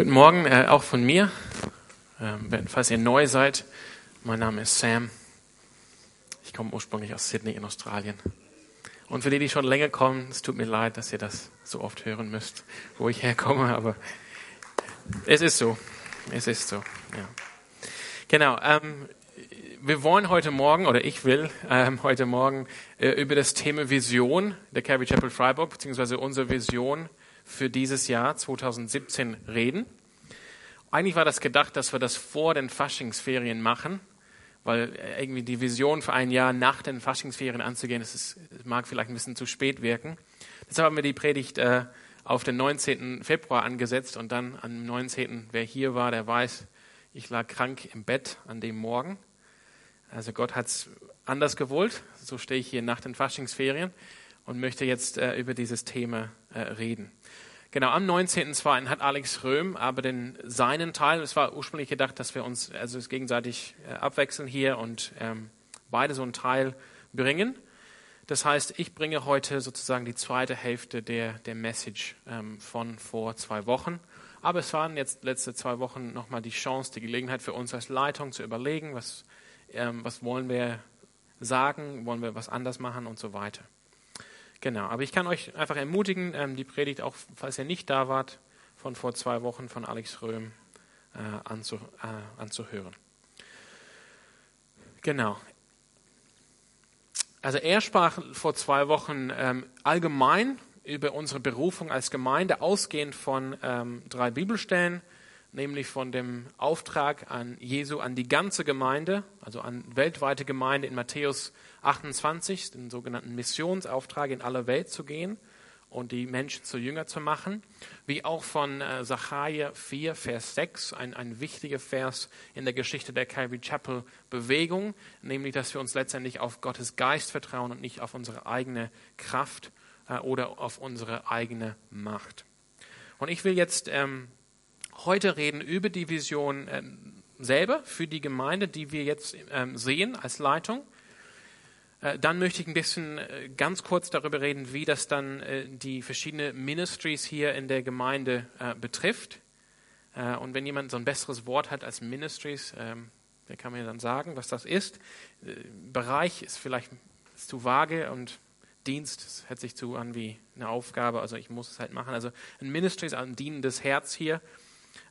Guten Morgen, äh, auch von mir. Ähm, falls ihr neu seid, mein Name ist Sam. Ich komme ursprünglich aus Sydney in Australien. Und für die, die schon länger kommen, es tut mir leid, dass ihr das so oft hören müsst, wo ich herkomme, aber es ist so. Es ist so, ja. Genau. Ähm, wir wollen heute Morgen, oder ich will ähm, heute Morgen äh, über das Thema Vision der Calvary Chapel Freiburg, beziehungsweise unsere Vision für dieses Jahr 2017 reden. Eigentlich war das gedacht, dass wir das vor den Faschingsferien machen, weil irgendwie die Vision für ein Jahr nach den Faschingsferien anzugehen, das, ist, mag vielleicht ein bisschen zu spät wirken. Deshalb haben wir die Predigt äh, auf den 19. Februar angesetzt und dann am 19. Wer hier war, der weiß, ich lag krank im Bett an dem Morgen. Also Gott hat es anders gewollt. So stehe ich hier nach den Faschingsferien und möchte jetzt äh, über dieses Thema äh, reden. Genau, am 19.02. hat Alex Röhm aber den seinen Teil, es war ursprünglich gedacht, dass wir uns also gegenseitig äh, abwechseln hier und ähm, beide so einen Teil bringen. Das heißt, ich bringe heute sozusagen die zweite Hälfte der, der Message ähm, von vor zwei Wochen. Aber es waren jetzt letzte zwei Wochen nochmal die Chance, die Gelegenheit für uns als Leitung zu überlegen, was, ähm, was wollen wir sagen, wollen wir was anders machen und so weiter. Genau, aber ich kann euch einfach ermutigen, ähm, die Predigt, auch falls ihr nicht da wart, von vor zwei Wochen von Alex Röhm äh, anzu, äh, anzuhören. Genau. Also er sprach vor zwei Wochen ähm, allgemein über unsere Berufung als Gemeinde, ausgehend von ähm, drei Bibelstellen, nämlich von dem Auftrag an Jesu an die ganze Gemeinde, also an weltweite Gemeinde in Matthäus 28, den sogenannten Missionsauftrag in alle Welt zu gehen und die Menschen zu Jünger zu machen, wie auch von äh, Sacharja 4, Vers 6, ein, ein wichtiger Vers in der Geschichte der Calvary Chapel Bewegung, nämlich, dass wir uns letztendlich auf Gottes Geist vertrauen und nicht auf unsere eigene Kraft äh, oder auf unsere eigene Macht. Und ich will jetzt ähm, heute reden über die Vision äh, selber für die Gemeinde, die wir jetzt ähm, sehen als Leitung. Äh, dann möchte ich ein bisschen äh, ganz kurz darüber reden, wie das dann äh, die verschiedenen Ministries hier in der Gemeinde betrifft. Und wenn jemand so ein besseres Wort hat als Ministries, ähm, der kann mir dann sagen, was das ist. Bereich ist vielleicht zu vage und Dienst, hört sich zu an wie eine Aufgabe, also ich muss es halt machen. Also ein Ministry ist ein dienendes Herz hier.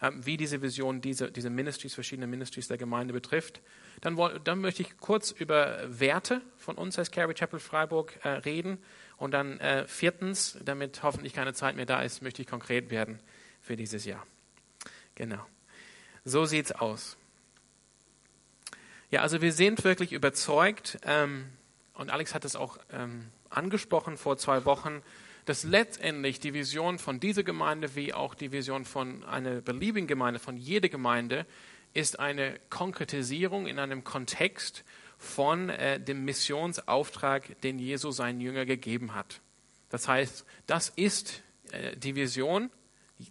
Ähm, wie diese Vision diese, diese Ministries, verschiedene Ministries der Gemeinde betrifft. Dann, dann möchte ich kurz über Werte von uns als Carrie Chapel Freiburg äh, reden. Und dann äh, viertens, damit hoffentlich keine Zeit mehr da ist, möchte ich konkret werden für dieses Jahr. Genau. So sieht's aus. Ja, also wir sind wirklich überzeugt, ähm, und Alex hat es auch ähm, angesprochen vor zwei Wochen, dass letztendlich die Vision von dieser Gemeinde wie auch die Vision von einer beliebigen Gemeinde, von jeder Gemeinde, ist eine Konkretisierung in einem Kontext von äh, dem Missionsauftrag, den Jesus seinen Jünger gegeben hat. Das heißt, das ist äh, die Vision,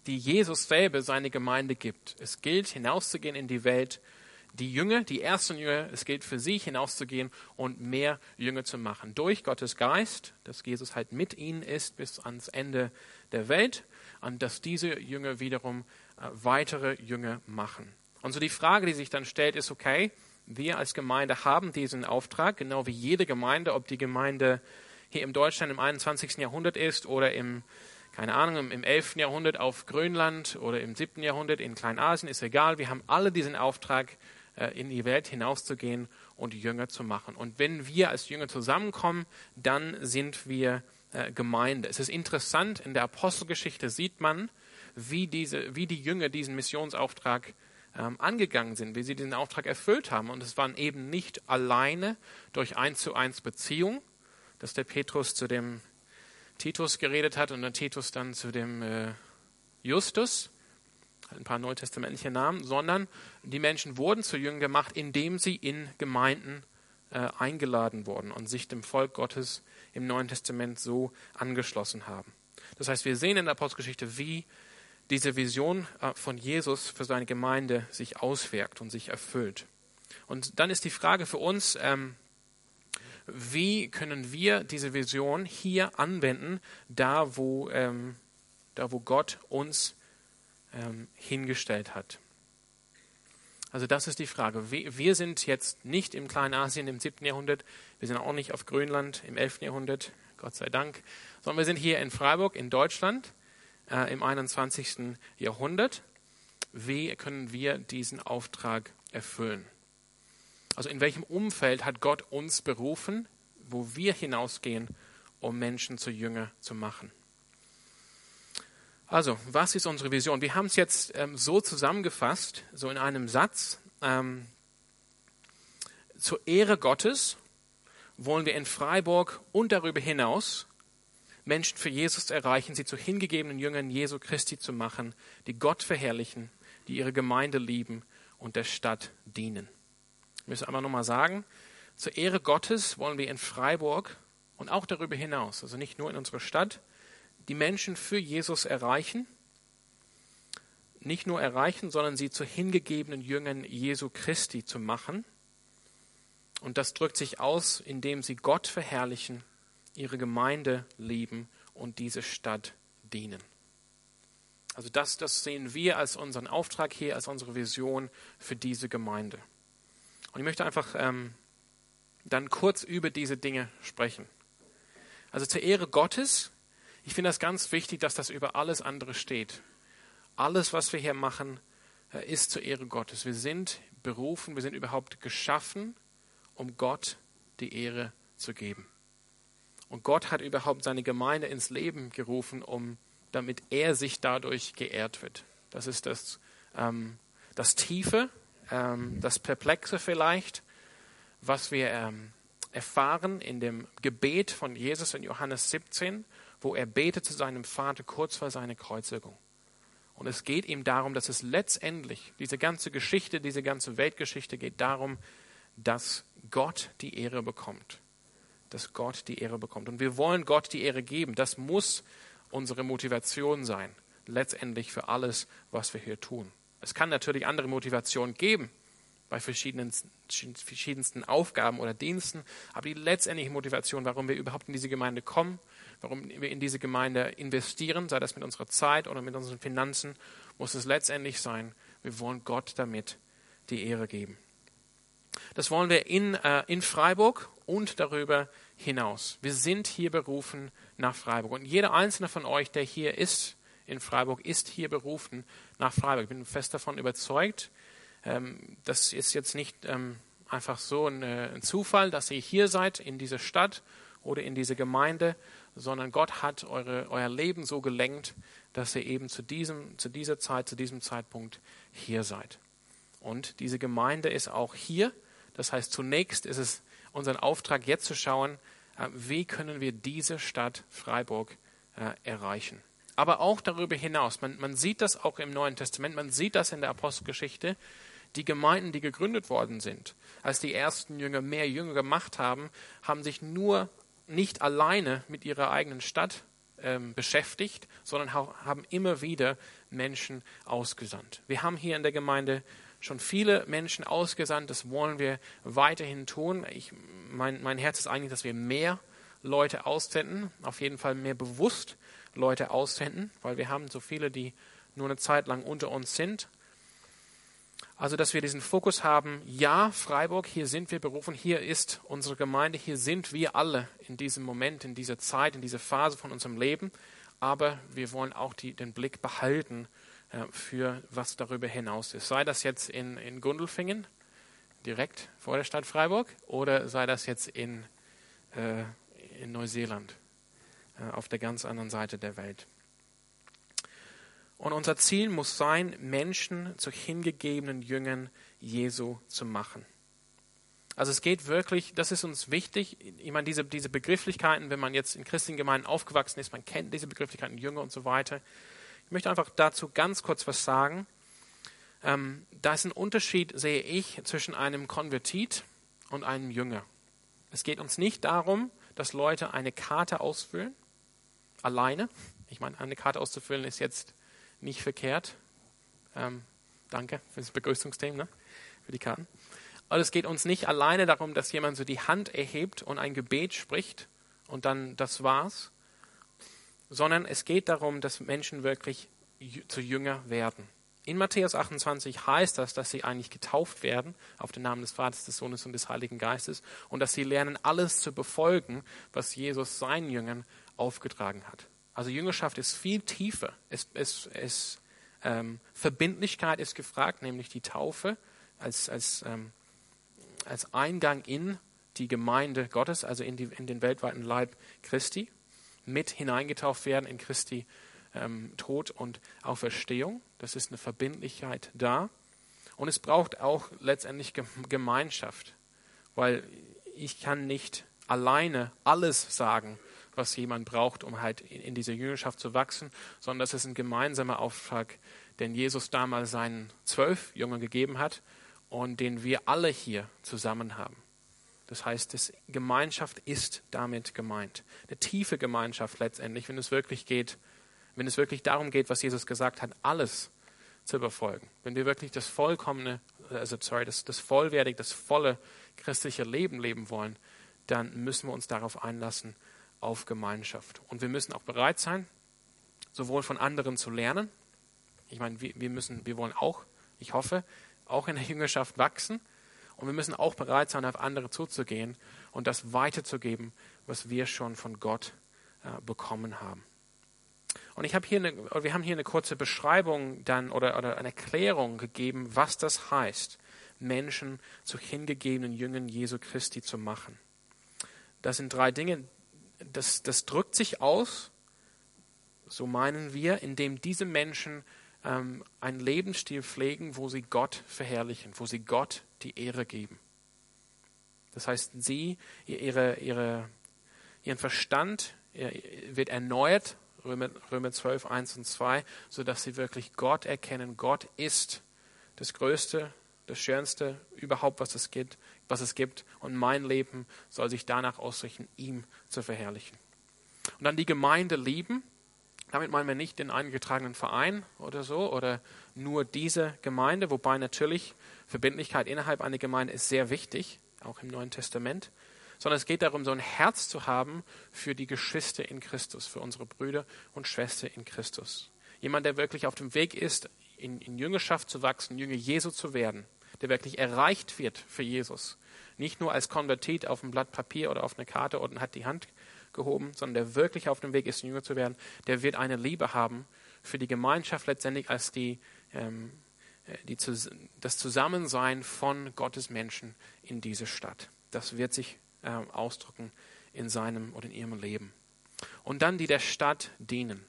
die Jesus selber seine Gemeinde gibt. Es gilt, hinauszugehen in die Welt die Jünger, die ersten Jünger, es gilt für sie hinauszugehen und mehr Jünger zu machen. Durch Gottes Geist, dass Jesus halt mit ihnen ist bis ans Ende der Welt und dass diese Jünger wiederum äh, weitere Jünger machen. Und so die Frage, die sich dann stellt, ist, okay, wir als Gemeinde haben diesen Auftrag, genau wie jede Gemeinde, ob die Gemeinde hier in Deutschland im 21. Jahrhundert ist oder im, keine Ahnung, im 11. Jahrhundert auf Grönland oder im 7. Jahrhundert in Kleinasien, ist egal. Wir haben alle diesen Auftrag, in die Welt hinauszugehen und Jünger zu machen. Und wenn wir als Jünger zusammenkommen, dann sind wir äh, Gemeinde. Es ist interessant, in der Apostelgeschichte sieht man, wie, diese, wie die Jünger diesen Missionsauftrag ähm, angegangen sind, wie sie diesen Auftrag erfüllt haben. Und es waren eben nicht alleine durch eins zu eins Beziehung, dass der Petrus zu dem Titus geredet hat und der Titus dann zu dem äh, Justus, ein paar neutestamentliche Namen, sondern die Menschen wurden zu Jüngern gemacht, indem sie in Gemeinden äh, eingeladen wurden und sich dem Volk Gottes im Neuen Testament so angeschlossen haben. Das heißt, wir sehen in der Apostelgeschichte, wie diese Vision äh, von Jesus für seine Gemeinde sich auswirkt und sich erfüllt. Und dann ist die Frage für uns, ähm, wie können wir diese Vision hier anwenden, da wo, ähm, da wo Gott uns ähm, hingestellt hat. Also das ist die Frage. Wir sind jetzt nicht im Kleinasien im 7. Jahrhundert, wir sind auch nicht auf Grönland im 11. Jahrhundert, Gott sei Dank, sondern wir sind hier in Freiburg in Deutschland äh, im 21. Jahrhundert. Wie können wir diesen Auftrag erfüllen? Also in welchem Umfeld hat Gott uns berufen, wo wir hinausgehen, um Menschen zu Jünger zu machen? Also, was ist unsere Vision? Wir haben es jetzt ähm, so zusammengefasst, so in einem Satz. Ähm, zur Ehre Gottes wollen wir in Freiburg und darüber hinaus Menschen für Jesus erreichen, sie zu hingegebenen Jüngern Jesu Christi zu machen, die Gott verherrlichen, die ihre Gemeinde lieben und der Stadt dienen. Ich muss einfach nochmal sagen, zur Ehre Gottes wollen wir in Freiburg und auch darüber hinaus, also nicht nur in unserer Stadt, die Menschen für Jesus erreichen. Nicht nur erreichen, sondern sie zu hingegebenen Jüngern Jesu Christi zu machen. Und das drückt sich aus, indem sie Gott verherrlichen, ihre Gemeinde lieben und diese Stadt dienen. Also das, das sehen wir als unseren Auftrag hier, als unsere Vision für diese Gemeinde. Und ich möchte einfach ähm, dann kurz über diese Dinge sprechen. Also zur Ehre Gottes ich finde das ganz wichtig, dass das über alles andere steht. Alles, was wir hier machen, äh, ist zur Ehre Gottes. Wir sind berufen, wir sind überhaupt geschaffen, um Gott die Ehre zu geben. Und Gott hat überhaupt seine Gemeinde ins Leben gerufen, um, damit er sich dadurch geehrt wird. Das ist das, ähm, das Tiefe, ähm, das Perplexe vielleicht, was wir ähm, erfahren in dem Gebet von Jesus in Johannes 17 wo er betet zu seinem Vater kurz vor seiner Kreuzigung. Und es geht ihm darum, dass es letztendlich, diese ganze Geschichte, diese ganze Weltgeschichte geht darum, dass Gott die Ehre bekommt. Dass Gott die Ehre bekommt. Und wir wollen Gott die Ehre geben. Das muss unsere Motivation sein, letztendlich für alles, was wir hier tun. Es kann natürlich andere Motivationen geben bei verschiedenen, verschiedensten Aufgaben oder Diensten, aber die letztendliche Motivation, warum wir überhaupt in diese Gemeinde kommen, warum wir in diese Gemeinde investieren, sei das mit unserer Zeit oder mit unseren Finanzen, muss es letztendlich sein, wir wollen Gott damit die Ehre geben. Das wollen wir in, äh, in Freiburg und darüber hinaus. Wir sind hier berufen nach Freiburg. Und jeder einzelne von euch, der hier ist in Freiburg, ist hier berufen nach Freiburg. Ich bin fest davon überzeugt. Ähm, das ist jetzt nicht ähm, einfach so ein, äh, ein Zufall, dass ihr hier seid in dieser Stadt oder in dieser Gemeinde, sondern Gott hat eure, euer Leben so gelenkt, dass ihr eben zu, diesem, zu dieser Zeit, zu diesem Zeitpunkt hier seid. Und diese Gemeinde ist auch hier. Das heißt, zunächst ist es unser Auftrag, jetzt zu schauen, äh, wie können wir diese Stadt Freiburg äh, erreichen. Aber auch darüber hinaus. Man, man sieht das auch im Neuen Testament, man sieht das in der Apostelgeschichte. Die Gemeinden, die gegründet worden sind, als die ersten Jünger mehr Jünger gemacht haben, haben sich nur nicht alleine mit ihrer eigenen Stadt ähm, beschäftigt, sondern haben immer wieder Menschen ausgesandt. Wir haben hier in der Gemeinde schon viele Menschen ausgesandt, das wollen wir weiterhin tun. Ich, mein, mein Herz ist eigentlich, dass wir mehr Leute aussenden, auf jeden Fall mehr bewusst Leute aussenden, weil wir haben so viele, die nur eine Zeit lang unter uns sind also, dass wir diesen Fokus haben, ja, Freiburg, hier sind wir berufen, hier ist unsere Gemeinde, hier sind wir alle in diesem Moment, in dieser Zeit, in dieser Phase von unserem Leben. Aber wir wollen auch die, den Blick behalten äh, für was darüber hinaus ist. Sei das jetzt in, in Gundelfingen, direkt vor der Stadt Freiburg, oder sei das jetzt in, äh, in Neuseeland, äh, auf der ganz anderen Seite der Welt. Und unser Ziel muss sein, Menschen zu hingegebenen Jüngern Jesu zu machen. Also es geht wirklich, das ist uns wichtig. Ich meine, diese, diese Begrifflichkeiten, wenn man jetzt in christlichen Gemeinden aufgewachsen ist, man kennt diese Begrifflichkeiten, Jünger und so weiter. Ich möchte einfach dazu ganz kurz was sagen. Ähm, da ist ein Unterschied, sehe ich, zwischen einem Konvertit und einem Jünger. Es geht uns nicht darum, dass Leute eine Karte ausfüllen, alleine. Ich meine, eine Karte auszufüllen ist jetzt nicht verkehrt. Ähm, danke für das Begrüßungsthema, ne? für die Karten. Aber es geht uns nicht alleine darum, dass jemand so die Hand erhebt und ein Gebet spricht und dann das war's, sondern es geht darum, dass Menschen wirklich zu Jünger werden. In Matthäus 28 heißt das, dass sie eigentlich getauft werden auf den Namen des Vaters, des Sohnes und des Heiligen Geistes und dass sie lernen, alles zu befolgen, was Jesus seinen Jüngern aufgetragen hat. Also Jüngerschaft ist viel tiefer. Es, es, es, ähm, Verbindlichkeit ist gefragt, nämlich die Taufe als, als, ähm, als Eingang in die Gemeinde Gottes, also in, die, in den weltweiten Leib Christi, mit hineingetauft werden in Christi ähm, Tod und Auferstehung. Das ist eine Verbindlichkeit da. Und es braucht auch letztendlich Gemeinschaft, weil ich kann nicht alleine alles sagen, was jemand braucht, um halt in dieser Jüngerschaft zu wachsen, sondern das ist ein gemeinsamer Auftrag, den Jesus damals seinen zwölf Jüngern gegeben hat und den wir alle hier zusammen haben. Das heißt, das Gemeinschaft ist damit gemeint. Eine tiefe Gemeinschaft letztendlich, wenn es wirklich geht, wenn es wirklich darum geht, was Jesus gesagt hat, alles zu befolgen. Wenn wir wirklich das vollkommene, also sorry, das, das vollwertig, das volle christliche Leben leben wollen, dann müssen wir uns darauf einlassen, auf Gemeinschaft. Und wir müssen auch bereit sein, sowohl von anderen zu lernen. Ich meine, wir, müssen, wir wollen auch, ich hoffe, auch in der Jüngerschaft wachsen. Und wir müssen auch bereit sein, auf andere zuzugehen und das weiterzugeben, was wir schon von Gott äh, bekommen haben. Und ich habe hier eine, wir haben hier eine kurze Beschreibung dann oder, oder eine Erklärung gegeben, was das heißt, Menschen zu hingegebenen Jüngern Jesu Christi zu machen. Das sind drei Dinge. Das, das drückt sich aus, so meinen wir, indem diese Menschen ähm, einen Lebensstil pflegen, wo sie Gott verherrlichen, wo sie Gott die Ehre geben. Das heißt, sie, ihre, ihre, ihren Verstand wird erneuert Römer, Römer 12, 1 und 2, sodass sie wirklich Gott erkennen. Gott ist das Größte, das Schönste überhaupt, was es gibt, was es gibt. Und mein Leben soll sich danach ausrichten, ihm zu verherrlichen. Und dann die Gemeinde lieben. Damit meinen wir nicht den eingetragenen Verein oder so oder nur diese Gemeinde, wobei natürlich Verbindlichkeit innerhalb einer Gemeinde ist sehr wichtig, auch im Neuen Testament sondern es geht darum, so ein Herz zu haben für die Geschwister in Christus, für unsere Brüder und Schwestern in Christus. Jemand, der wirklich auf dem Weg ist, in, in Jüngerschaft zu wachsen, Jünger Jesu zu werden, der wirklich erreicht wird für Jesus. Nicht nur als Konvertit auf ein Blatt Papier oder auf eine Karte und hat die Hand gehoben, sondern der wirklich auf dem Weg ist, Jünger zu werden, der wird eine Liebe haben für die Gemeinschaft letztendlich als die, ähm, die, das Zusammensein von Gottes Menschen in dieser Stadt. Das wird sich äh, ausdrücken in seinem oder in ihrem Leben. Und dann die der Stadt dienen.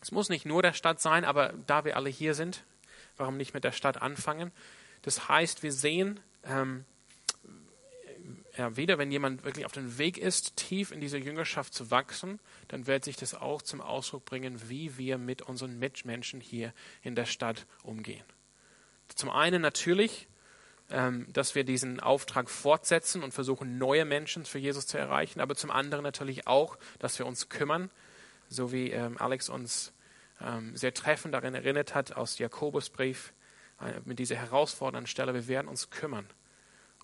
Es muss nicht nur der Stadt sein, aber da wir alle hier sind, warum nicht mit der Stadt anfangen? Das heißt, wir sehen, ähm, ja, weder wenn jemand wirklich auf dem Weg ist, tief in diese Jüngerschaft zu wachsen, dann wird sich das auch zum Ausdruck bringen, wie wir mit unseren Mitmenschen hier in der Stadt umgehen. Zum einen natürlich ähm, dass wir diesen Auftrag fortsetzen und versuchen, neue Menschen für Jesus zu erreichen, aber zum anderen natürlich auch, dass wir uns kümmern, so wie ähm, Alex uns ähm, sehr treffend darin erinnert hat aus Jakobusbrief, mit dieser herausfordernden Stelle, wir werden uns kümmern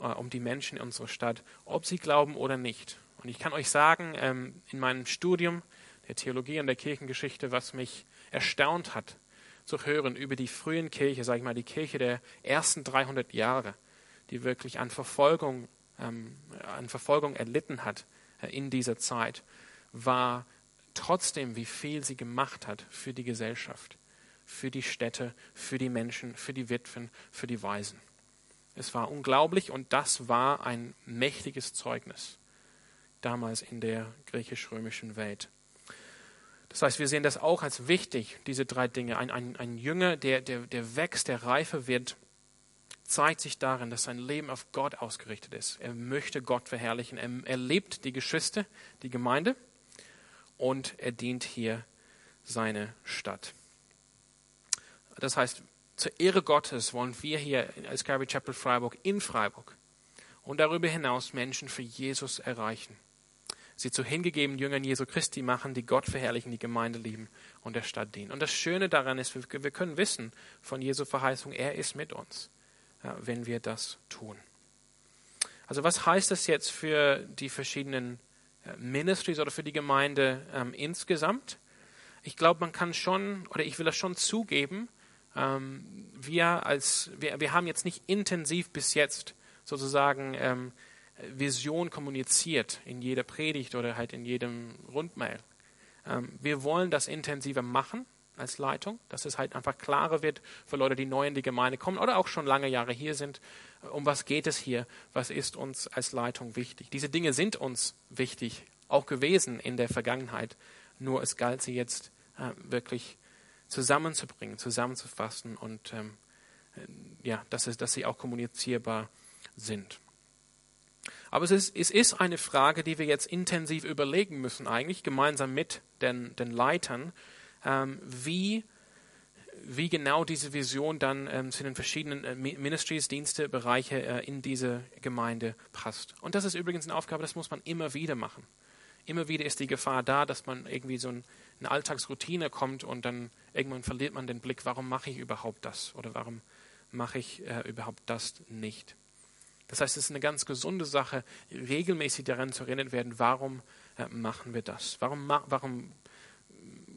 äh, um die Menschen in unserer Stadt, ob sie glauben oder nicht. Und ich kann euch sagen, in meinem Studium der Theologie und der Kirchengeschichte, was mich erstaunt hat, zu hören über die frühen Kirche, sage ich mal, die Kirche der ersten 300 Jahre, die wirklich an Verfolgung, ähm, an Verfolgung erlitten hat äh, in dieser Zeit, war trotzdem, wie viel sie gemacht hat für die Gesellschaft, für die Städte, für die Menschen, für die Witwen, für die Waisen. Es war unglaublich und das war ein mächtiges Zeugnis damals in der griechisch-römischen Welt. Das heißt, wir sehen das auch als wichtig, diese drei Dinge. Ein, ein, ein Jünger, der, der, der wächst, der reifer wird, zeigt sich darin, dass sein Leben auf Gott ausgerichtet ist. Er möchte Gott verherrlichen. Er, er lebt die Geschwister, die Gemeinde und er dient hier seine Stadt. Das heißt, zur Ehre Gottes wollen wir hier als Calvary Chapel Freiburg in Freiburg und darüber hinaus Menschen für Jesus erreichen sie zu hingegebenen Jüngern Jesu Christi machen, die Gott verherrlichen, die Gemeinde lieben und der Stadt dienen. Und das Schöne daran ist, wir können wissen von Jesu Verheißung, er ist mit uns, wenn wir das tun. Also was heißt das jetzt für die verschiedenen äh, Ministries oder für die Gemeinde ähm, insgesamt? ich glaube, man kann schon, oder ich will das schon zugeben, ähm, wir, als, wir, wir haben jetzt nicht intensiv bis jetzt sozusagen ähm, Vision kommuniziert in jeder Predigt oder halt in jedem Rundmail. Ähm, wir wollen das intensiver machen als Leitung, dass es halt einfach klarer wird für Leute, die neu in die Gemeinde kommen oder auch schon lange Jahre hier sind. Um was geht es hier? Was ist uns als Leitung wichtig? Diese Dinge sind uns wichtig, auch gewesen in der Vergangenheit. Nur es galt sie jetzt äh, wirklich zusammenzubringen, zusammenzufassen und ähm, ja, dass, es, dass sie auch kommunizierbar sind. Aber es ist, es ist eine Frage, die wir jetzt intensiv überlegen müssen, eigentlich gemeinsam mit den, den Leitern, ähm, wie, wie genau diese Vision dann ähm, zu den verschiedenen äh, Ministries, Dienste, Bereiche äh, in diese Gemeinde passt. Und das ist übrigens eine Aufgabe, das muss man immer wieder machen. Immer wieder ist die Gefahr da, dass man irgendwie so ein, eine Alltagsroutine kommt und dann irgendwann verliert man den Blick, warum mache ich überhaupt das oder warum mache ich äh, überhaupt das nicht. Das heißt, es ist eine ganz gesunde Sache, regelmäßig daran zu erinnert werden, warum äh, machen wir das? Warum, warum,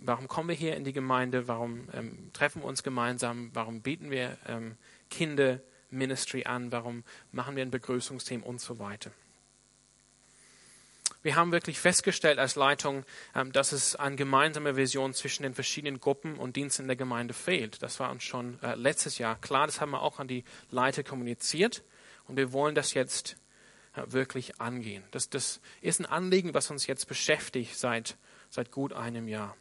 warum kommen wir hier in die Gemeinde? Warum ähm, treffen wir uns gemeinsam? Warum bieten wir ähm, Kinderministry an? Warum machen wir ein Begrüßungsteam und so weiter? Wir haben wirklich festgestellt als Leitung, ähm, dass es an gemeinsamer Vision zwischen den verschiedenen Gruppen und Diensten der Gemeinde fehlt. Das war uns schon äh, letztes Jahr klar. Das haben wir auch an die Leiter kommuniziert. Und wir wollen das jetzt wirklich angehen. Das, das ist ein Anliegen, was uns jetzt beschäftigt seit, seit gut einem Jahr.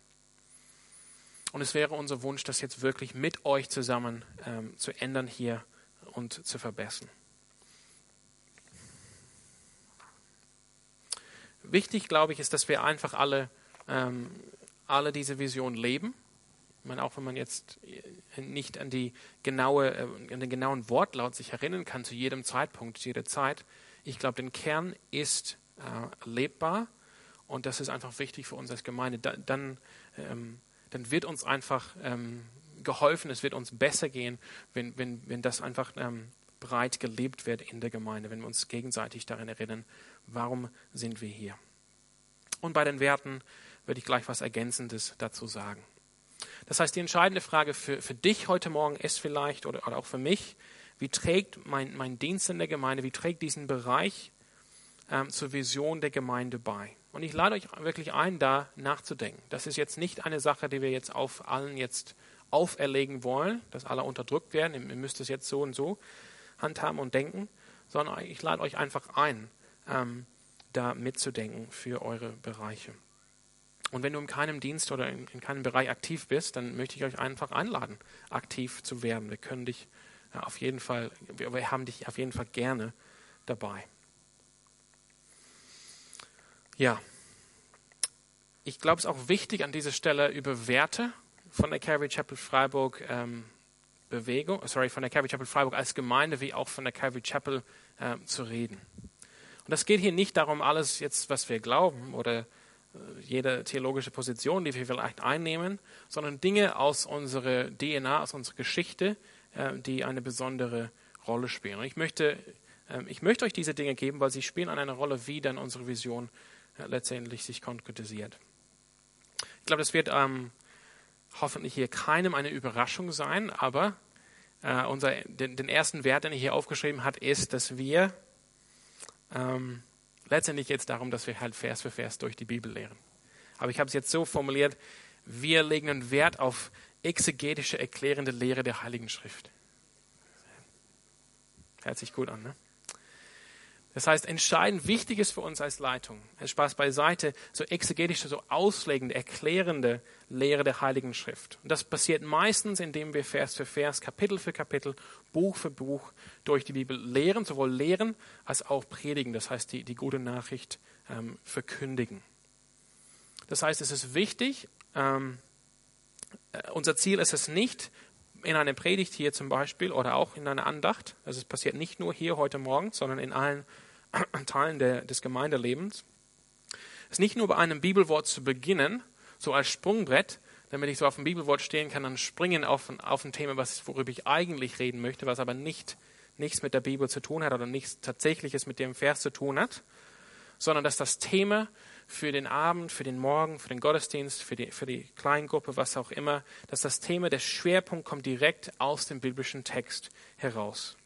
Und es wäre unser Wunsch, das jetzt wirklich mit euch zusammen ähm, zu ändern hier und zu verbessern. Wichtig, glaube ich, ist, dass wir einfach alle, ähm, alle diese Vision leben ich meine, auch wenn man jetzt äh, nicht an, die genaue, äh, an den genauen Wortlaut sich erinnern kann, zu jedem Zeitpunkt, zu jeder Zeit, ich glaube, der Kern ist äh, lebbar und das ist einfach wichtig für uns als Gemeinde. Da, dann, ähm, dann wird uns einfach ähm, geholfen, es wird uns besser gehen, wenn, wenn, wenn das einfach ähm, breit gelebt wird in der Gemeinde, wenn wir uns gegenseitig daran erinnern, warum sind wir hier. Und bei den Werten würde ich gleich was Ergänzendes dazu sagen. Das heißt, die entscheidende Frage für, für dich heute Morgen ist vielleicht, oder, oder auch für mich, wie trägt mein, mein Dienst in der Gemeinde, wie trägt diesen Bereich ähm, zur Vision der Gemeinde bei? Und ich lade euch wirklich ein, da nachzudenken. Das ist jetzt nicht eine Sache, die wir jetzt auf allen jetzt auferlegen wollen, dass alle unterdrückt werden. Ihr müsst es jetzt so und so handhaben und denken, sondern ich lade euch einfach ein, ähm, da mitzudenken für eure Bereiche. Und wenn du in keinem Dienst oder in, in, keinem Bereich aktiv bist, dann möchte ich euch einfach einladen, aktiv zu werden. Wir können dich ja, auf jeden Fall, wir, wir haben dich auf jeden Fall gerne dabei. Ja, ich glaube, es ist auch wichtig an dieser Stelle über Werte von der Calvary Chapel Freiburg ähm, Bewegung, sorry, von der Calvary Chapel Freiburg als Gemeinde wie auch von der Calvary Chapel äh, zu reden. Und das geht hier nicht darum, alles jetzt, was wir glauben oder jede theologische Position, die wir vielleicht einnehmen, sondern Dinge aus unserer DNA, aus unserer Geschichte, äh, die eine besondere Rolle spielen. Und ich möchte, ähm, ich möchte euch diese Dinge geben, weil sie spielen eine Rolle, wie dann unsere Vision äh, letztendlich sich konkretisiert. Ich glaube, das wird ähm, hoffentlich hier keinem eine Überraschung sein, aber äh, unser, den, den, ersten Wert, den er hier aufgeschrieben hat, ist, dass wir ähm, letztendlich geht es darum, dass wir halt Vers für Vers durch die Bibel lehren. Aber ich habe es jetzt so formuliert, wir legen einen Wert auf exegetische, erklärende Lehre der Heiligen Schrift. Hört sich gut an, ne? Das heißt, entscheidend wichtig ist für uns als Leitung, Spaß beiseite, so exegetische, so auslegende, erklärende Lehre der Heiligen Schrift. Und das passiert meistens, indem wir Vers für Vers, Kapitel für Kapitel, Buch für Buch durch die Bibel lehren, sowohl lehren als auch predigen, das heißt die, die gute Nachricht ähm, verkündigen. Das heißt, es ist wichtig, ähm, äh, unser Ziel ist es nicht, in einer Predigt hier zum Beispiel oder auch in einer Andacht, also es passiert nicht nur hier heute Morgen, sondern in allen Teilen der, des Gemeindelebens, es nicht nur bei einem Bibelwort zu beginnen, so als Sprungbrett, damit ich so auf dem Bibelwort stehen kann, dann springen auf, auf ein Thema, was, worüber ich eigentlich reden möchte, was aber nicht, nichts mit der Bibel zu tun hat oder nichts Tatsächliches mit dem Vers zu tun hat, sondern dass das Thema für den Abend, für den Morgen, für den Gottesdienst, für die, für die Kleingruppe, was auch immer, dass das Thema, der Schwerpunkt kommt direkt aus dem biblischen Text heraus.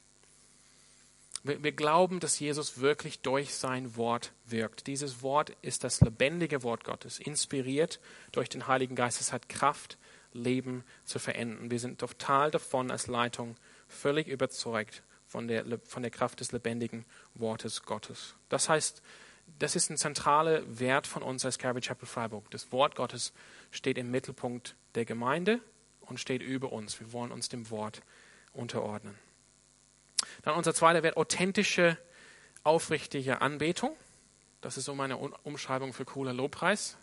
Wir, wir glauben, dass Jesus wirklich durch sein Wort wirkt. Dieses Wort ist das lebendige Wort Gottes, inspiriert durch den Heiligen Geist. Es hat Kraft, Leben zu verändern. Wir sind total davon als Leitung völlig überzeugt von der, von der Kraft des lebendigen Wortes Gottes. Das heißt, das ist ein zentraler Wert von uns als Calvary Chapel Freiburg. Das Wort Gottes steht im Mittelpunkt der Gemeinde und steht über uns. Wir wollen uns dem Wort unterordnen. Dann unser zweiter Wert, authentische, aufrichtige Anbetung. Das ist so meine Umschreibung für cooler Lobpreis.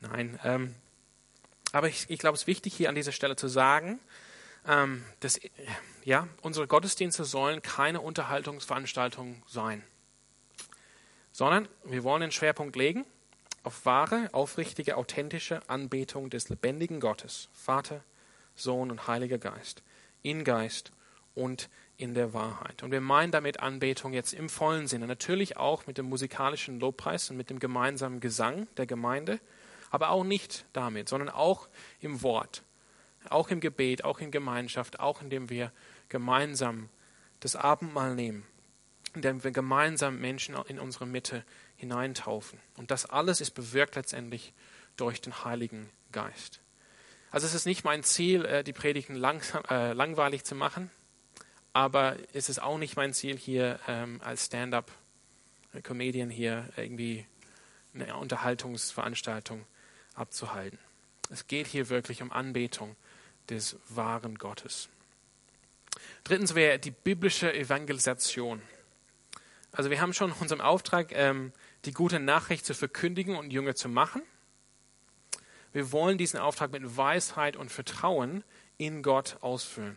Nein, ähm, aber ich, ich glaube, es ist wichtig hier an dieser Stelle zu sagen, ähm, dass ja, unsere Gottesdienste sollen keine Unterhaltungsveranstaltungen sein, sondern wir wollen den Schwerpunkt legen auf wahre, aufrichtige, authentische Anbetung des lebendigen Gottes, Vater, Sohn und Heiliger Geist, in Geist und in der Wahrheit. Und wir meinen damit Anbetung jetzt im vollen Sinne, natürlich auch mit dem musikalischen Lobpreis und mit dem gemeinsamen Gesang der Gemeinde, aber auch nicht damit, sondern auch im Wort, auch im Gebet, auch in Gemeinschaft, auch indem wir gemeinsam das Abendmahl nehmen, indem wir gemeinsam Menschen in unsere Mitte hineintaufen. Und das alles ist bewirkt letztendlich durch den Heiligen Geist. Also es ist nicht mein Ziel, äh, die Predigten langsam, äh, langweilig zu machen, aber es ist auch nicht mein Ziel, hier ähm, als Stand-up-Comedian hier irgendwie eine Unterhaltungsveranstaltung abzuhalten. Es geht hier wirklich um Anbetung des wahren Gottes. Drittens wäre die biblische Evangelisation. Also wir haben schon unseren Auftrag, ähm, die gute Nachricht zu verkündigen und Jünger zu machen. Wir wollen diesen Auftrag mit Weisheit und Vertrauen in Gott ausfüllen.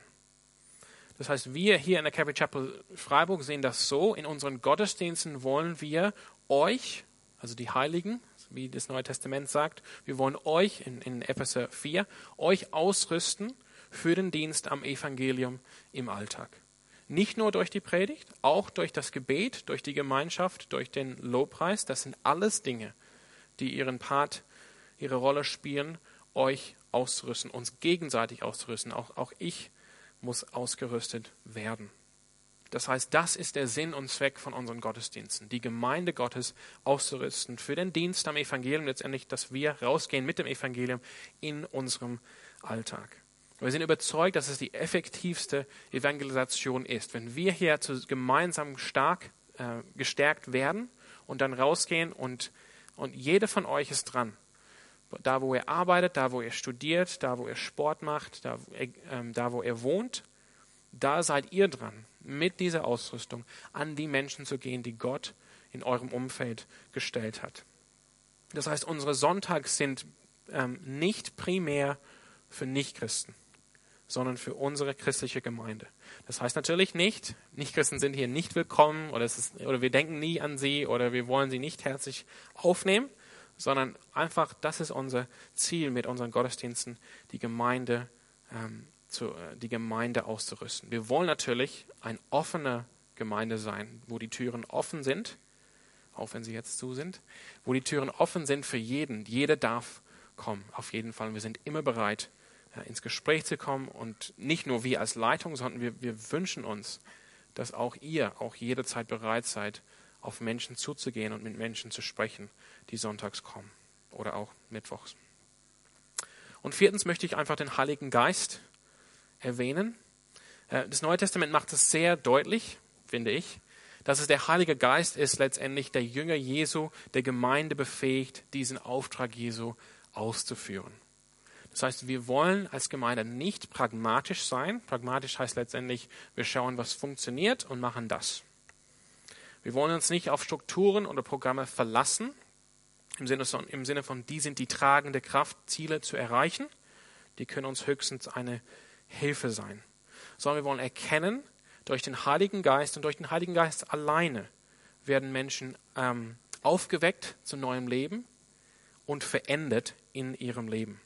Das heißt, wir hier in der Calvary Chapel Freiburg sehen das so. In unseren Gottesdiensten wollen wir euch, also die Heiligen, wie das Neue Testament sagt, wir wollen euch in, in Epheser 4, euch ausrüsten für den Dienst am Evangelium im Alltag. Nicht nur durch die Predigt, auch durch das Gebet, durch die Gemeinschaft, durch den Lobpreis. Das sind alles Dinge, die ihren Part, ihre Rolle spielen, euch auszurüsten, uns gegenseitig auszurüsten. Auch, auch ich muss ausgerüstet werden. Das heißt, das ist der Sinn und Zweck von unseren Gottesdiensten, die Gemeinde Gottes auszurüsten für den Dienst am Evangelium, letztendlich, dass wir rausgehen mit dem Evangelium in unserem Alltag. Wir sind überzeugt, dass es die effektivste Evangelisation ist. Wenn wir hier gemeinsam stark äh, gestärkt werden und dann rausgehen und, und jeder von euch ist dran. Da, wo er arbeitet, da, wo er studiert, da, wo er Sport macht, da, äh, da wo er wohnt, da seid ihr dran, mit dieser Ausrüstung an die Menschen zu gehen, die Gott in eurem Umfeld gestellt hat. Das heißt, unsere Sonntags sind ähm, nicht primär für Nichtchristen sondern für unsere christliche Gemeinde. Das heißt natürlich nicht, Nichtchristen sind hier nicht willkommen oder, ist, oder wir denken nie an sie oder wir wollen sie nicht herzlich aufnehmen, sondern einfach, das ist unser Ziel mit unseren Gottesdiensten, die Gemeinde, ähm, zu, äh, die Gemeinde auszurüsten. Wir wollen natürlich eine offene Gemeinde sein, wo die Türen offen sind, auch wenn sie jetzt zu sind, wo die Türen offen sind für jeden. Jeder darf kommen, auf jeden Fall. Wir sind immer bereit, ins Gespräch zu kommen und nicht nur wir als Leitung, sondern wir, wir wünschen uns, dass auch ihr auch jederzeit bereit seid, auf Menschen zuzugehen und mit Menschen zu sprechen, die sonntags kommen oder auch mittwochs. Und viertens möchte ich einfach den Heiligen Geist erwähnen. Äh, das Neue Testament macht es sehr deutlich, finde ich, dass es der Heilige Geist ist, letztendlich der Jünger Jesu, der Gemeinde befähigt, diesen Auftrag Jesu auszuführen. Das heißt, wir wollen als Gemeinde nicht pragmatisch sein. Pragmatisch heißt letztendlich, wir schauen, was funktioniert und machen das. Wir wollen uns nicht auf Strukturen oder Programme verlassen, im Sinne von, im Sinne von die sind die tragende Kraft, Ziele zu erreichen. Die können uns höchstens eine Hilfe sein. Sondern wir wollen erkennen, durch den Heiligen Geist und durch den Heiligen Geist alleine werden Menschen ähm, aufgeweckt zu neuem Leben und verändert in ihrem Leben.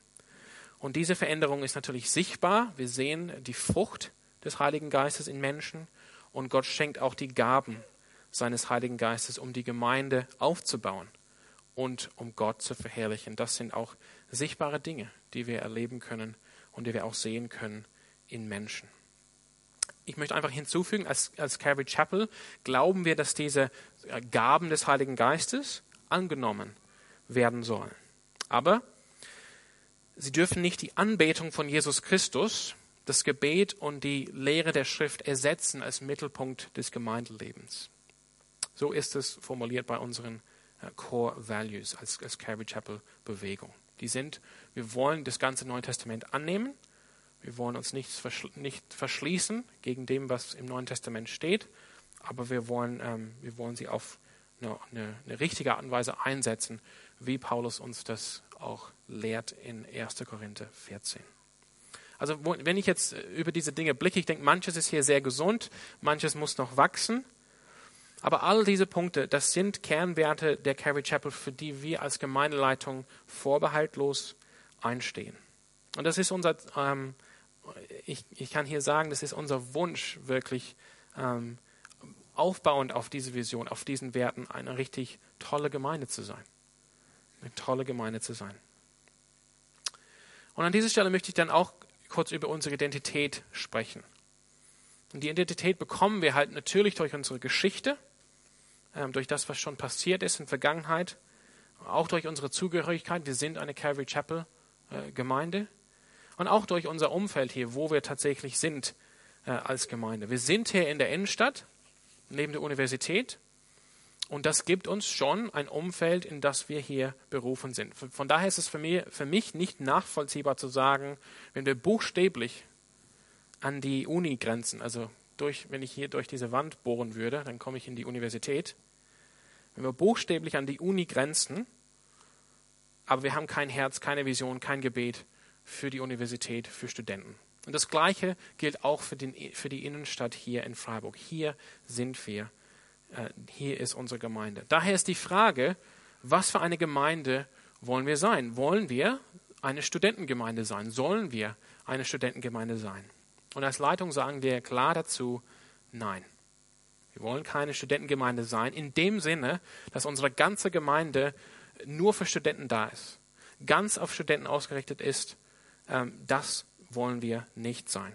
Und diese Veränderung ist natürlich sichtbar. Wir sehen die Frucht des Heiligen Geistes in Menschen und Gott schenkt auch die Gaben seines Heiligen Geistes, um die Gemeinde aufzubauen und um Gott zu verherrlichen. Das sind auch sichtbare Dinge, die wir erleben können und die wir auch sehen können in Menschen. Ich möchte einfach hinzufügen, als, als Calvary Chapel glauben wir, dass diese Gaben des Heiligen Geistes angenommen werden sollen. Aber sie dürfen nicht die Anbetung von Jesus Christus, das Gebet und die Lehre der Schrift ersetzen als Mittelpunkt des Gemeindelebens. So ist es formuliert bei unseren äh, Core Values als, als Calvary Chapel Bewegung. Die sind, wir wollen das ganze Neue Testament annehmen, wir wollen uns nicht, nicht verschließen gegen dem, was im Neuen Testament steht, aber wir wollen, ähm, wir wollen sie auf eine, eine richtige Art und Weise einsetzen, wie Paulus uns das auch lehrt in 1. Korinther 14. Also wenn ich jetzt über diese Dinge blicke, ich denke, manches ist hier sehr gesund, manches muss noch wachsen. Aber all diese Punkte, das sind Kernwerte der Calvary Chapel, für die wir als Gemeindeleitung vorbehaltlos einstehen. Und das ist unser, ähm, ich, ich kann hier sagen, das ist unser Wunsch, wirklich ähm, aufbauend auf diese Vision, auf diesen Werten, eine richtig tolle Gemeinde zu sein. Eine tolle Gemeinde zu sein. Und an dieser Stelle möchte ich dann auch kurz über unsere Identität sprechen. Und die Identität bekommen wir halt natürlich durch unsere Geschichte, ähm, durch das, was schon passiert ist in der Vergangenheit, auch durch unsere Zugehörigkeit. Wir sind eine Calvary Chapel äh, Gemeinde und auch durch unser Umfeld hier, wo wir tatsächlich sind äh, als Gemeinde. Wir sind hier in der Innenstadt, neben der Universität. Und das gibt uns schon ein Umfeld, in das wir hier berufen sind. Von daher ist es für mich, für mich nicht nachvollziehbar zu sagen, wenn wir buchstäblich an die Uni grenzen, also durch, wenn ich hier durch diese Wand bohren würde, dann komme ich in die Universität. Wenn wir buchstäblich an die Uni grenzen, aber wir haben kein Herz, keine Vision, kein Gebet für die Universität, für Studenten. Und das Gleiche gilt auch für, den, für die Innenstadt hier in Freiburg. Hier sind wir. Äh, hier ist unsere Gemeinde. Daher ist die Frage, was für eine Gemeinde wollen wir sein? Wollen wir eine Studentengemeinde sein? Sollen wir eine Studentengemeinde sein? Und als Leitung sagen wir klar dazu, nein. Wir wollen keine Studentengemeinde sein, in dem Sinne, dass unsere ganze Gemeinde nur für Studenten da ist, ganz auf Studenten ausgerichtet ist. Ähm, das wollen wir nicht sein.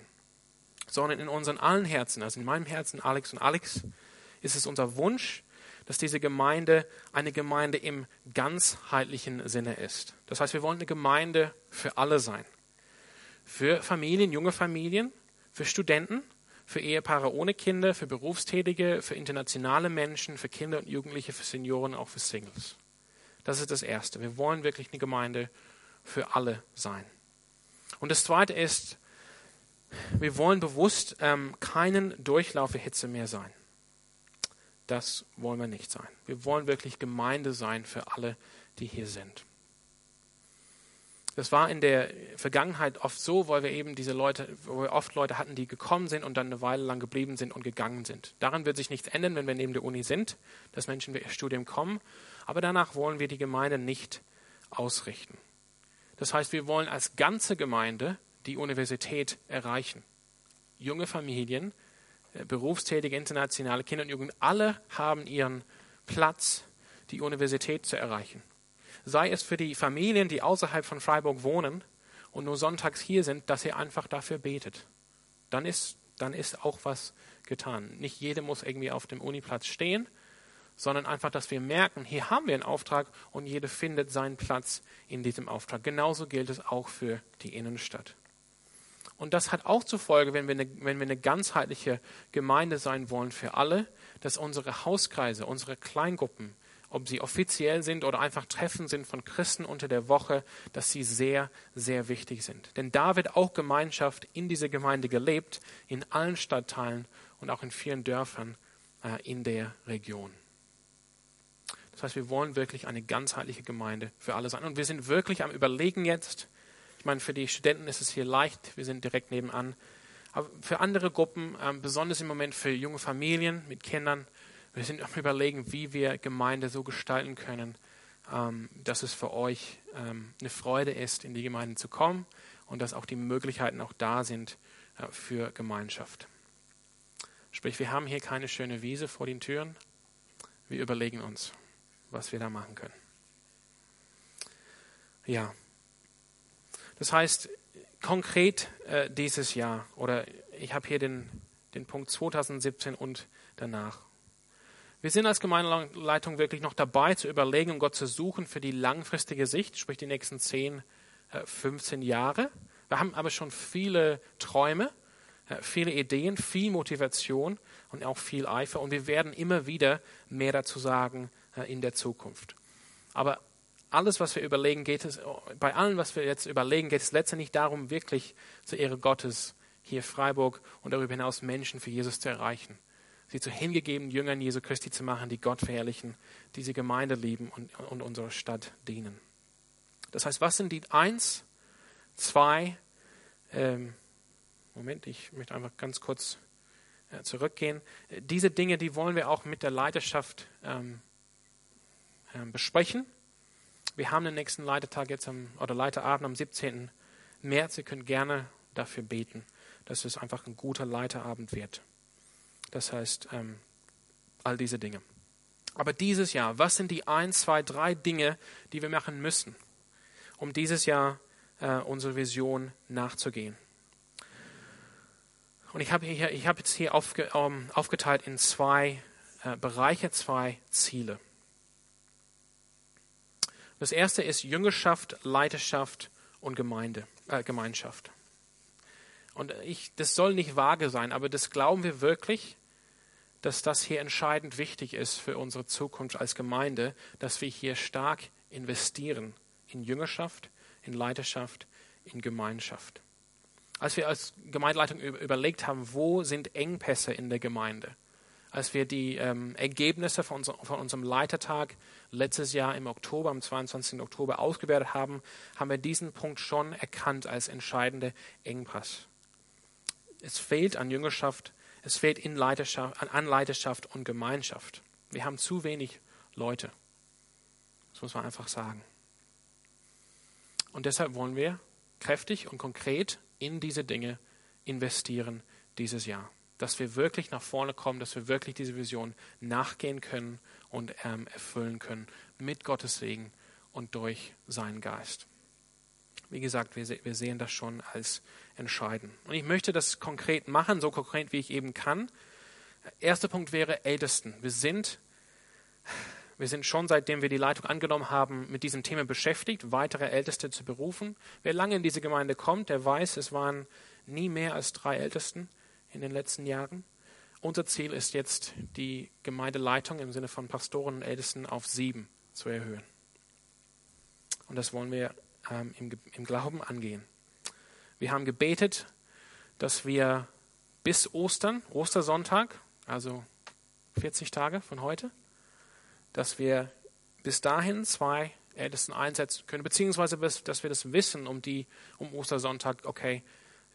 Sondern in unseren allen Herzen, also in meinem Herzen, Alex und Alex, ist es unser Wunsch, dass diese Gemeinde eine Gemeinde im ganzheitlichen Sinne ist. Das heißt, wir wollen eine Gemeinde für alle sein. Für Familien, junge Familien, für Studenten, für Ehepaare ohne Kinder, für Berufstätige, für internationale Menschen, für Kinder und Jugendliche, für Senioren, auch für Singles. Das ist das Erste. Wir wollen wirklich eine Gemeinde für alle sein. Und das Zweite ist, wir wollen bewusst ähm, keinen Durchlauferhitze mehr sein. Das wollen wir nicht sein. Wir wollen wirklich Gemeinde sein für alle, die hier sind. Das war in der Vergangenheit oft so, weil wir eben diese Leute, wo wir oft Leute hatten, die gekommen sind und dann eine Weile lang geblieben sind und gegangen sind. Daran wird sich nichts ändern, wenn wir neben der Uni sind, dass Menschen für ihr Studium kommen. Aber danach wollen wir die Gemeinde nicht ausrichten. Das heißt, wir wollen als ganze Gemeinde die Universität erreichen. Junge Familien, berufstätige internationale Kinder und Jugend, alle haben ihren Platz, die Universität zu erreichen. Sei es für die Familien, die außerhalb von Freiburg wohnen und nur sonntags hier sind, dass ihr einfach dafür betet. Dann ist, dann ist auch was getan. Nicht jeder muss irgendwie auf dem Uniplatz stehen, sondern einfach, dass wir merken, hier haben wir einen Auftrag und jeder findet seinen Platz in diesem Auftrag. Genauso gilt es auch für die Innenstadt. Und das hat auch zur Folge, wenn wir, eine, wenn wir eine ganzheitliche Gemeinde sein wollen für alle, dass unsere Hauskreise, unsere Kleingruppen, ob sie offiziell sind oder einfach Treffen sind von Christen unter der Woche, dass sie sehr, sehr wichtig sind. Denn da wird auch Gemeinschaft in dieser Gemeinde gelebt, in allen Stadtteilen und auch in vielen Dörfern äh, in der Region. Das heißt, wir wollen wirklich eine ganzheitliche Gemeinde für alle sein. Und wir sind wirklich am Überlegen jetzt. Ich meine, für die Studenten ist es hier leicht, wir sind direkt nebenan. Aber für andere Gruppen, ähm, besonders im Moment für junge Familien mit Kindern, wir sind am Überlegen, wie wir Gemeinde so gestalten können, ähm, dass es für euch ähm, eine Freude ist, in die Gemeinde zu kommen und dass auch die Möglichkeiten auch da sind äh, für Gemeinschaft. Sprich, wir haben hier keine schöne Wiese vor den Türen. Wir überlegen uns was wir da machen können. Ja. Das heißt, konkret äh, dieses Jahr, oder ich habe hier den, den Punkt 2017 und danach. Wir sind als Gemeindeleitung wirklich noch dabei zu überlegen und Gott zu suchen für die langfristige Sicht, sprich die nächsten 10, 15 äh, Jahre. Wir haben aber schon viele Träume, äh, viele Ideen, viel Motivation und auch viel Eifer und wir werden immer wieder mehr dazu sagen äh, in der Zukunft. Aber alles, was wir überlegen, geht es, bei allem, was wir jetzt überlegen, geht es letztendlich darum, wirklich zur Ehre Gottes hier Freiburg und darüber hinaus Menschen für Jesus zu erreichen sie zu hingegebenen Jüngern Jesu Christi zu machen, die Gott verherrlichen, die sie Gemeinde lieben und, und unserer Stadt dienen. Das heißt, was sind die eins, zwei, ähm, Moment, ich möchte einfach ganz kurz äh, zurückgehen. Diese Dinge, die wollen wir auch mit der Leiterschaft ähm, äh, besprechen. Wir haben den nächsten Leitertag jetzt am, oder Leiterabend am 17. März. Ihr könnt gerne dafür beten, dass es einfach ein guter Leiterabend wird. Das heißt, ähm, all diese Dinge. Aber dieses Jahr, was sind die ein, zwei, drei Dinge, die wir machen müssen, um dieses Jahr äh, unsere Vision nachzugehen? Und ich habe hab jetzt hier aufge, um, aufgeteilt in zwei äh, Bereiche, zwei Ziele. Das erste ist Jüngerschaft, Leiterschaft und Gemeinde, äh, Gemeinschaft. Und ich, das soll nicht vage sein, aber das glauben wir wirklich, dass das hier entscheidend wichtig ist für unsere Zukunft als Gemeinde, dass wir hier stark investieren in Jüngerschaft, in Leiterschaft, in Gemeinschaft. Als wir als Gemeindeleitung überlegt haben, wo sind Engpässe in der Gemeinde, als wir die ähm, Ergebnisse von, unser, von, unserem Leitertag letztes Jahr im Oktober, am 22. Oktober ausgewertet haben, haben wir diesen Punkt schon erkannt als entscheidende Engpass. Es fehlt an Jüngerschaft, es fehlt in Leiterschaft, an Leiterschaft und Gemeinschaft. Wir haben zu wenig Leute. Das muss man einfach sagen. Und deshalb wollen wir kräftig und konkret in diese Dinge investieren dieses Jahr. Dass wir wirklich nach vorne kommen, dass wir wirklich diese Vision nachgehen können und ähm, erfüllen können mit Gottes Segen und durch seinen Geist. Wie gesagt, wir, wir sehen das schon als entscheidend. Und ich möchte das konkret machen, so konkret wie ich eben kann. Erster Punkt wäre Ältesten. Wir sind, wir sind schon seitdem wir die Leitung angenommen haben, mit diesem Thema beschäftigt, weitere Älteste zu berufen. Wer lange in diese Gemeinde kommt, der weiß, es waren nie mehr als drei Ältesten in den letzten Jahren. Unser Ziel ist jetzt, die Gemeindeleitung im Sinne von Pastoren und Ältesten auf sieben zu erhöhen. Und das wollen wir ähm, im, im Glauben angehen. Wir haben gebetet, dass wir bis Ostern, Ostersonntag, also 40 Tage von heute, dass wir bis dahin zwei Ältesten einsetzen können, beziehungsweise dass wir das wissen um die um Ostersonntag, okay,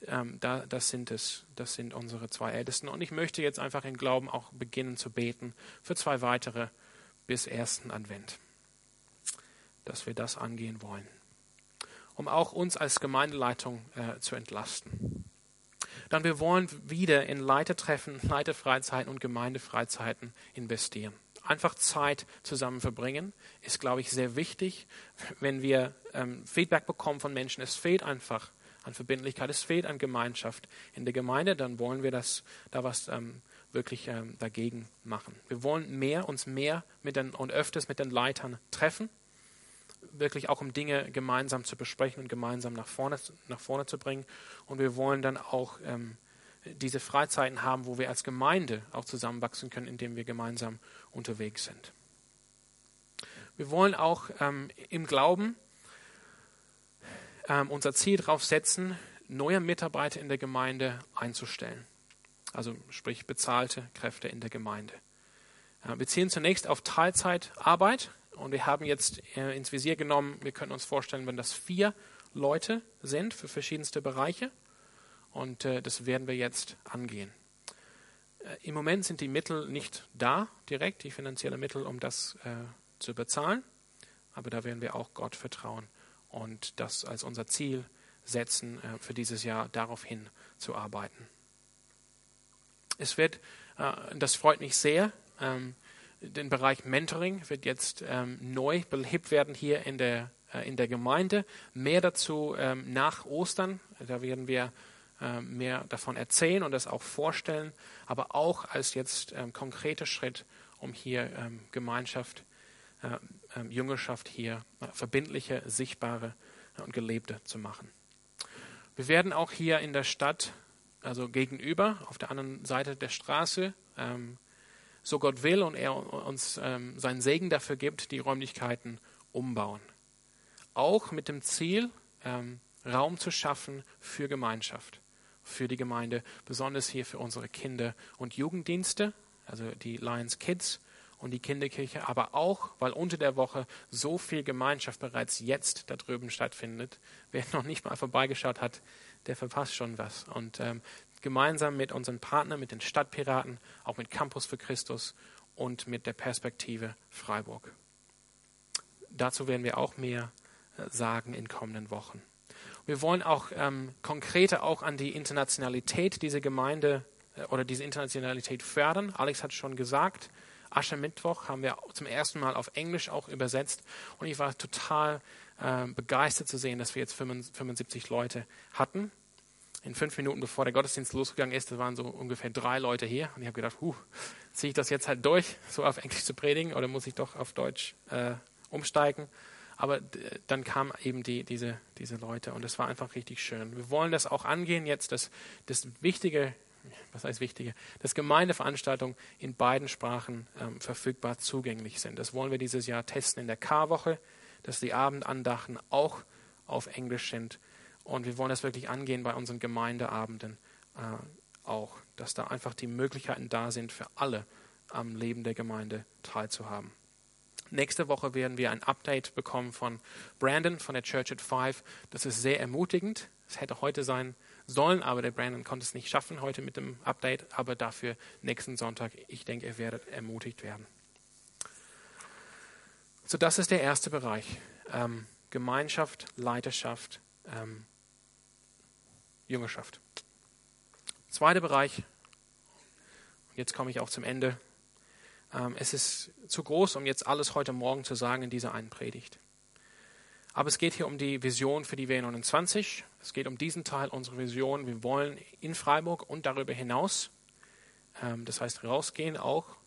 ähm, da, das sind es, das sind unsere zwei Ältesten. Und ich möchte jetzt einfach in Glauben auch beginnen zu beten für zwei weitere bis ersten Advent, dass wir das angehen wollen um auch uns als Gemeindeleitung äh, zu entlasten. Dann wir wollen wieder in Leitertreffen, Leiterfreizeiten und Gemeindefreizeiten investieren. Einfach Zeit zusammen verbringen ist, glaube ich, sehr wichtig, wenn wir ähm, Feedback bekommen von Menschen. Es fehlt einfach an Verbindlichkeit, es fehlt an Gemeinschaft in der Gemeinde. Dann wollen wir das, da was ähm, wirklich ähm, dagegen machen. Wir wollen mehr, uns mehr mit den, und öfters mit den Leitern treffen wirklich auch um Dinge gemeinsam zu besprechen und gemeinsam nach vorne, nach vorne zu bringen. Und wir wollen dann auch ähm, diese Freizeiten haben, wo wir als Gemeinde auch zusammenwachsen können, indem wir gemeinsam unterwegs sind. Wir wollen auch ähm, im Glauben ähm, unser Ziel darauf setzen, neue Mitarbeiter in der Gemeinde einzustellen. Also sprich bezahlte Kräfte in der Gemeinde. Äh, wir zielen zunächst auf Teilzeitarbeit, und wir haben jetzt äh, ins Visier genommen, wir können uns vorstellen, wenn das vier Leute sind für verschiedenste Bereiche. Und äh, das werden wir jetzt angehen. Äh, Im Moment sind die Mittel nicht da, direkt, die finanziellen Mittel, um das äh, zu bezahlen. Aber da werden wir auch Gott vertrauen und das als unser Ziel setzen, äh, für dieses Jahr darauf hin zu arbeiten. Es wird, äh, das freut mich sehr, ähm, den Bereich Mentoring wird jetzt ähm, neu belebt werden hier in der äh, in der Gemeinde. Mehr dazu ähm, nach Ostern. Da werden wir mehr davon erzählen und das auch vorstellen, aber auch als jetzt konkreter Schritt, um hier Gemeinschaft, ähm, Jüngerschaft hier äh, verbindliche, sichtbare äh, und gelebte zu machen. Wir werden auch hier in der Stadt, also gegenüber, auf der anderen Seite der Straße, ähm, so Gott will und er uns ähm, seinen Segen dafür gibt, die Räumlichkeiten umbauen. Auch mit dem Ziel, ähm, Raum zu schaffen für Gemeinschaft, für die Gemeinde, besonders hier für unsere Kinder- und Jugenddienste, also die Lions Kids und die Kinderkirche, aber auch, weil unter der Woche so viel Gemeinschaft bereits jetzt da drüben stattfindet. Wer noch nicht mal vorbeigeschaut hat, der verpasst schon was. Und ähm, gemeinsam mit unseren Partnern, mit den Stadtpiraten, auch mit Campus für Christus und mit der Perspektive Freiburg. Dazu werden wir auch mehr äh, sagen in kommenden Wochen. Wir wollen auch ähm, konkreter auch an die Internationalität dieser Gemeinde äh, oder diese Internationalität fördern. Alex hat schon gesagt, Aschermittwoch haben wir zum ersten Mal auf Englisch auch übersetzt und ich war total äh, begeistert zu sehen, dass wir jetzt 75 Leute hatten in fünf Minuten, bevor der Gottesdienst losgegangen ist, waren so ungefähr drei Leute hier. Und ich habe gedacht, huh, ziehe ich das jetzt halt durch, so auf Englisch zu predigen, oder muss ich doch auf Deutsch äh, umsteigen? Aber dann kamen eben die, diese, diese Leute und es war einfach richtig schön. Wir wollen das auch angehen jetzt, dass das Wichtige, was heißt Wichtige, dass Gemeindeveranstaltungen in beiden Sprachen ähm, verfügbar zugänglich sind. Das wollen wir dieses Jahr testen in der K-Woche, dass die Abendandachten auch auf Englisch sind und wir wollen das wirklich angehen bei unseren Gemeindeabenden äh, auch, dass da einfach die Möglichkeiten da sind, für alle am Leben der Gemeinde teilzuhaben. Nächste Woche werden wir ein Update bekommen von Brandon von der Church at Five. Das ist sehr ermutigend. Es hätte heute sein sollen, aber der Brandon konnte es nicht schaffen heute mit dem Update. Aber dafür nächsten Sonntag, ich denke, ihr werdet ermutigt werden. So, das ist der erste Bereich. Ähm, Gemeinschaft, Leiterschaft, ähm, Jüngerschaft. Zweiter Bereich, jetzt komme ich auch zum Ende. Ähm, es ist zu groß, um jetzt alles heute Morgen zu sagen in dieser einen Predigt. Aber es geht hier um die Vision für die W29. Es geht um diesen Teil unserer Vision. Wir wollen in Freiburg und darüber hinaus, ähm, das heißt rausgehen auch,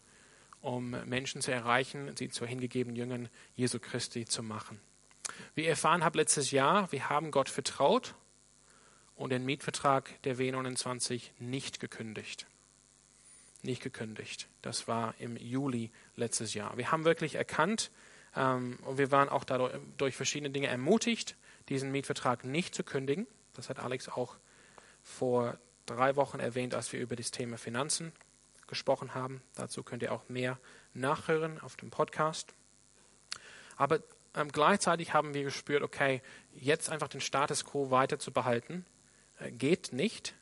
um Menschen zu erreichen, sie zu hingegebenen Jüngern Jesu Christi zu machen. Wie ihr erfahren habt letztes Jahr, wir haben Gott vertraut und den Mietvertrag der W29 nicht gekündigt. Nicht gekündigt. Das war im Juli letztes Jahr. Wir haben wirklich erkannt und wir waren auch dadurch durch verschiedene Dinge ermutigt, diesen Mietvertrag nicht zu kündigen. Das hat Alex auch vor drei Wochen erwähnt, als wir über das Thema Finanzen gesprochen haben. Dazu könnt ihr auch mehr nachhören auf dem Podcast. Aber ähm, gleichzeitig haben wir gespürt, okay, jetzt einfach den Status quo weiter zu behalten geht nicht.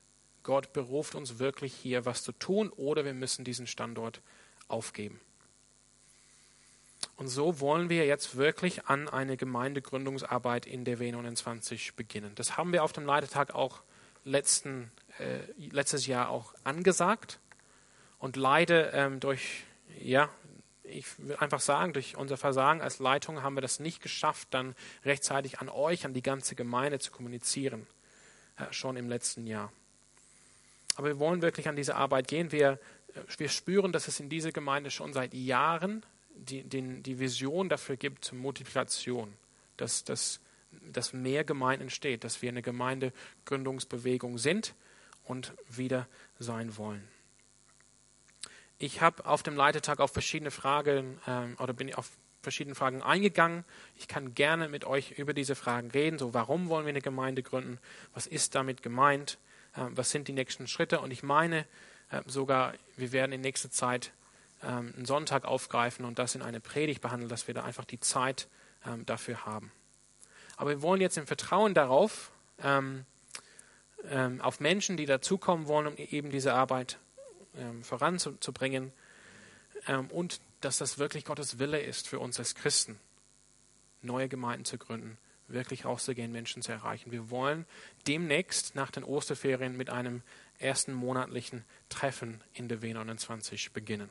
Gott beruft uns wirklich hier was zu tun oder wir müssen diesen Standort aufgeben. Und so wollen wir jetzt wirklich an eine Gemeindegründungsarbeit in der W29 beginnen. Das haben wir auf dem Leitetag auch letzten, äh, letztes Jahr auch angesagt. Und leider ähm, durch, ja, ich will einfach sagen, durch unser Versagen als Leitung haben wir das nicht geschafft, dann rechtzeitig an euch, an die ganze Gemeinde zu kommunizieren. Äh, schon im letzten Jahr. Aber wir wollen wirklich an diese Arbeit gehen. Wir, äh, wir spüren, dass es in dieser Gemeinde schon seit Jahren die, die, die Vision dafür gibt, Multiplikation, dass, dass, dass mehr Gemeinden entsteht, dass wir eine Gemeindegründungsbewegung sind und wieder sein wollen. Ich habe auf dem Leitetag auf verschiedene Fragen ähm, oder bin auf verschiedene Fragen eingegangen. Ich kann gerne mit euch über diese Fragen reden. So, warum wollen wir eine Gemeinde gründen? Was ist damit gemeint? Ähm, was sind die nächsten Schritte? Und ich meine äh, sogar, wir werden in nächster Zeit ähm, einen Sonntag aufgreifen und das in eine Predigt behandeln, dass wir da einfach die Zeit ähm, dafür haben. Aber wir wollen jetzt im Vertrauen darauf, auf Menschen, die dazukommen wollen, um eben diese Arbeit voranzubringen und dass das wirklich Gottes Wille ist für uns als Christen, neue Gemeinden zu gründen, wirklich rauszugehen, Menschen zu erreichen. Wir wollen demnächst nach den Osterferien mit einem ersten monatlichen Treffen in der W29 beginnen.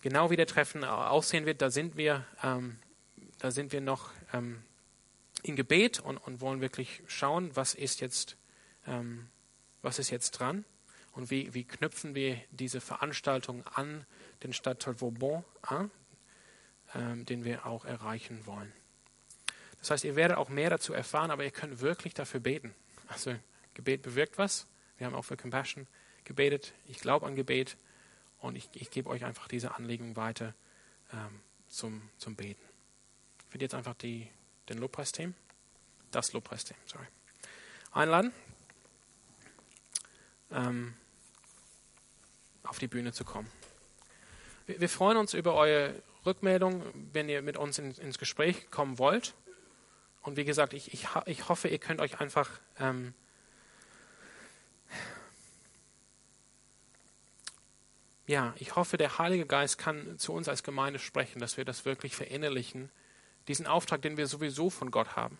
Genau wie der Treffen aussehen wird, da sind wir, ähm, da sind wir noch ähm, in Gebet und, und wollen wirklich schauen, was ist jetzt, ähm, was ist jetzt dran und wie, wie knüpfen wir diese Veranstaltung an den Stadtteil Vauban an, ähm, den wir auch erreichen wollen. Das heißt, ihr werdet auch mehr dazu erfahren, aber ihr könnt wirklich dafür beten. Also Gebet bewirkt was. Wir haben auch für Compassion gebetet. Ich glaube an Gebet und ich, ich gebe euch einfach diese Anliegen weiter ähm, zum, zum Beten. Ich würde jetzt einfach die, den Lobpreisteam, das Lobpreisteam, sorry, einladen, ähm, auf die Bühne zu kommen. Wir, wir, freuen uns über eure Rückmeldung, wenn ihr mit uns in, ins Gespräch kommen wollt. Und wie gesagt, ich, ich, ich hoffe, ihr könnt euch einfach ähm, ja, ich hoffe, der Heilige Geist kann zu uns als Gemeinde sprechen, dass wir das wirklich verinnerlichen, diesen Auftrag, den wir sowieso von Gott haben,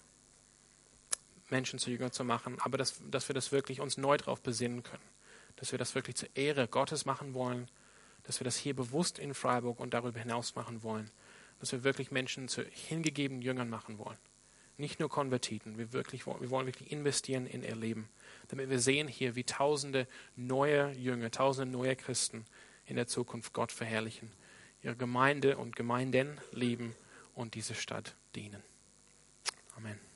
Menschen zu Jüngern zu machen, aber dass, dass wir das wirklich uns neu darauf besinnen können, dass wir das wirklich zur Ehre Gottes machen wollen, dass wir das hier bewusst in Freiburg und darüber hinaus machen wollen, dass wir wirklich Menschen zu hingegebenen Jüngern machen wollen. Nicht nur Konvertiten, wir, wirklich, wir wollen wirklich investieren in ihr Leben, damit wir sehen hier, wie tausende neue Jünger, tausende neue Christen in der Zukunft Gott verherrlichen, ihre Gemeinde und Gemeinden lieben und diese Stadt dienen. Amen.